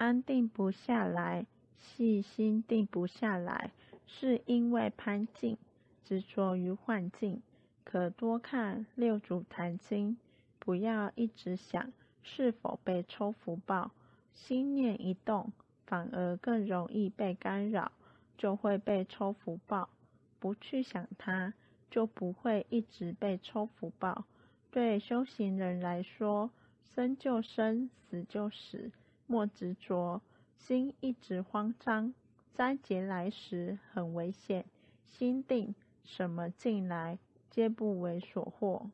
安定不下来，细心定不下来，是因为攀境，执着于幻境。可多看六祖坛经，不要一直想是否被抽福报，心念一动，反而更容易被干扰，就会被抽福报。不去想它，就不会一直被抽福报。对修行人来说，生就生，死就死，莫执着，心一直慌张，灾劫来时很危险。心定，什么进来？皆不为所获。